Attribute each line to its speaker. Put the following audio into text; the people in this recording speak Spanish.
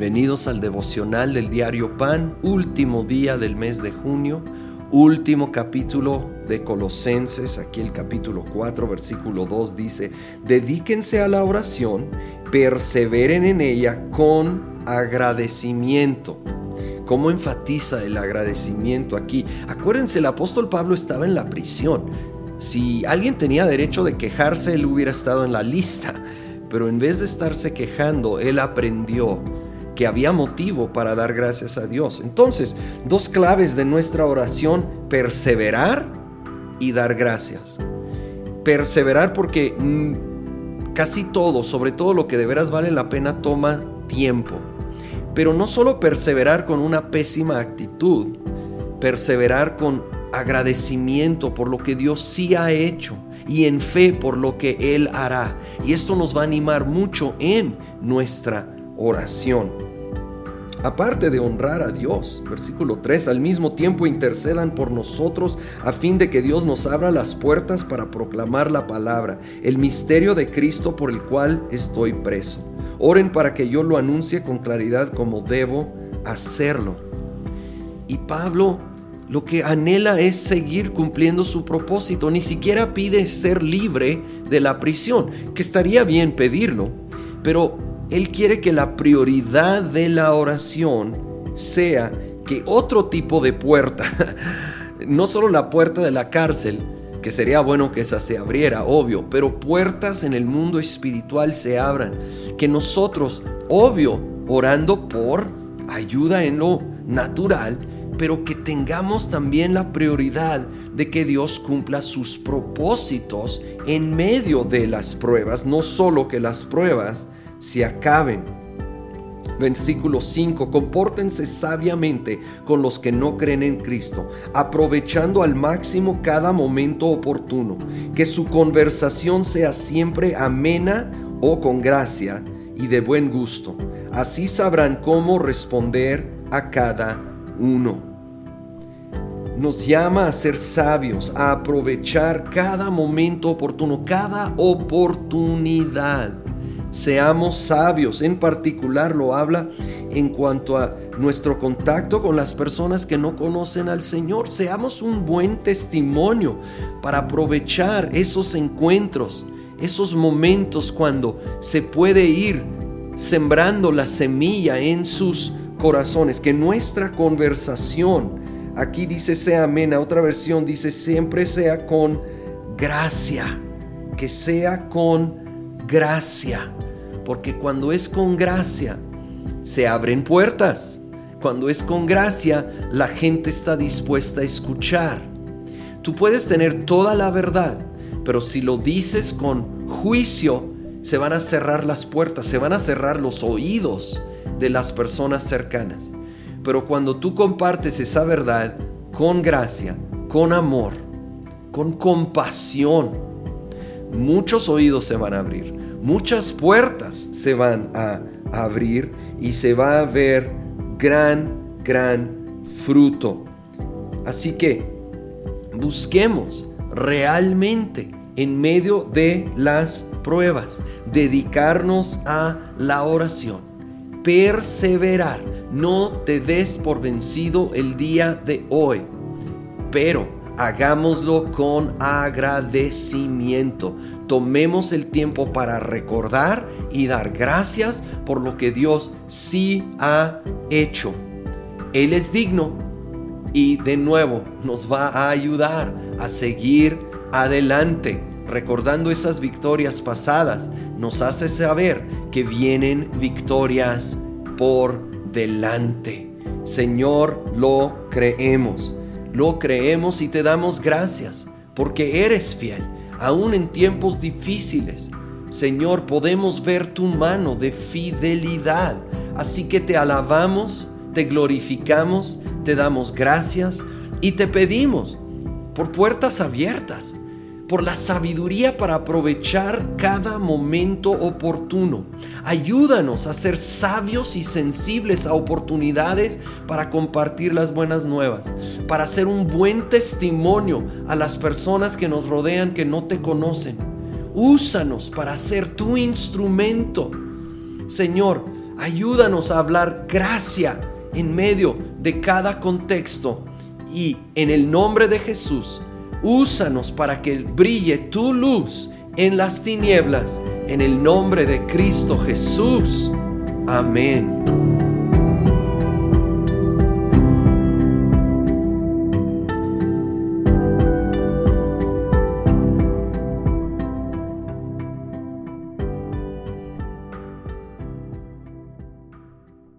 Speaker 1: Bienvenidos al devocional del diario Pan, último día del mes de junio, último capítulo de Colosenses, aquí el capítulo 4, versículo 2 dice, dedíquense a la oración, perseveren en ella con agradecimiento. ¿Cómo enfatiza el agradecimiento aquí? Acuérdense, el apóstol Pablo estaba en la prisión. Si alguien tenía derecho de quejarse, él hubiera estado en la lista. Pero en vez de estarse quejando, él aprendió que había motivo para dar gracias a Dios. Entonces, dos claves de nuestra oración, perseverar y dar gracias. Perseverar porque mm, casi todo, sobre todo lo que de veras vale la pena, toma tiempo. Pero no solo perseverar con una pésima actitud, perseverar con agradecimiento por lo que Dios sí ha hecho y en fe por lo que Él hará. Y esto nos va a animar mucho en nuestra oración aparte de honrar a Dios. Versículo 3, al mismo tiempo intercedan por nosotros a fin de que Dios nos abra las puertas para proclamar la palabra, el misterio de Cristo por el cual estoy preso. Oren para que yo lo anuncie con claridad como debo hacerlo. Y Pablo lo que anhela es seguir cumpliendo su propósito, ni siquiera pide ser libre de la prisión, que estaría bien pedirlo, pero él quiere que la prioridad de la oración sea que otro tipo de puerta, no solo la puerta de la cárcel, que sería bueno que esa se abriera, obvio, pero puertas en el mundo espiritual se abran, que nosotros, obvio, orando por ayuda en lo natural, pero que tengamos también la prioridad de que Dios cumpla sus propósitos en medio de las pruebas, no solo que las pruebas se acaben. Versículo 5, compórtense sabiamente con los que no creen en Cristo, aprovechando al máximo cada momento oportuno, que su conversación sea siempre amena o con gracia y de buen gusto. Así sabrán cómo responder a cada uno nos llama a ser sabios, a aprovechar cada momento oportuno, cada oportunidad seamos sabios. En particular lo habla en cuanto a nuestro contacto con las personas que no conocen al Señor. Seamos un buen testimonio para aprovechar esos encuentros, esos momentos cuando se puede ir sembrando la semilla en sus corazones, que nuestra conversación, aquí dice sea amena, otra versión dice siempre sea con gracia, que sea con gracia. Porque cuando es con gracia, se abren puertas. Cuando es con gracia, la gente está dispuesta a escuchar. Tú puedes tener toda la verdad, pero si lo dices con juicio, se van a cerrar las puertas, se van a cerrar los oídos de las personas cercanas. Pero cuando tú compartes esa verdad con gracia, con amor, con compasión, muchos oídos se van a abrir, muchas puertas se van a abrir y se va a ver gran, gran fruto. Así que busquemos realmente en medio de las pruebas, dedicarnos a la oración, perseverar, no te des por vencido el día de hoy, pero hagámoslo con agradecimiento tomemos el tiempo para recordar y dar gracias por lo que Dios sí ha hecho. Él es digno y de nuevo nos va a ayudar a seguir adelante. Recordando esas victorias pasadas, nos hace saber que vienen victorias por delante. Señor, lo creemos. Lo creemos y te damos gracias porque eres fiel aún en tiempos difíciles. Señor, podemos ver tu mano de fidelidad. Así que te alabamos, te glorificamos, te damos gracias y te pedimos por puertas abiertas por la sabiduría para aprovechar cada momento oportuno. Ayúdanos a ser sabios y sensibles a oportunidades para compartir las buenas nuevas, para ser un buen testimonio a las personas que nos rodean que no te conocen. Úsanos para ser tu instrumento. Señor, Ayúdanos a hablar gracia en medio de cada contexto. Y en el nombre de Jesús, úsanos para que brille tu luz en las tinieblas. En el nombre de Cristo Jesús. Amén.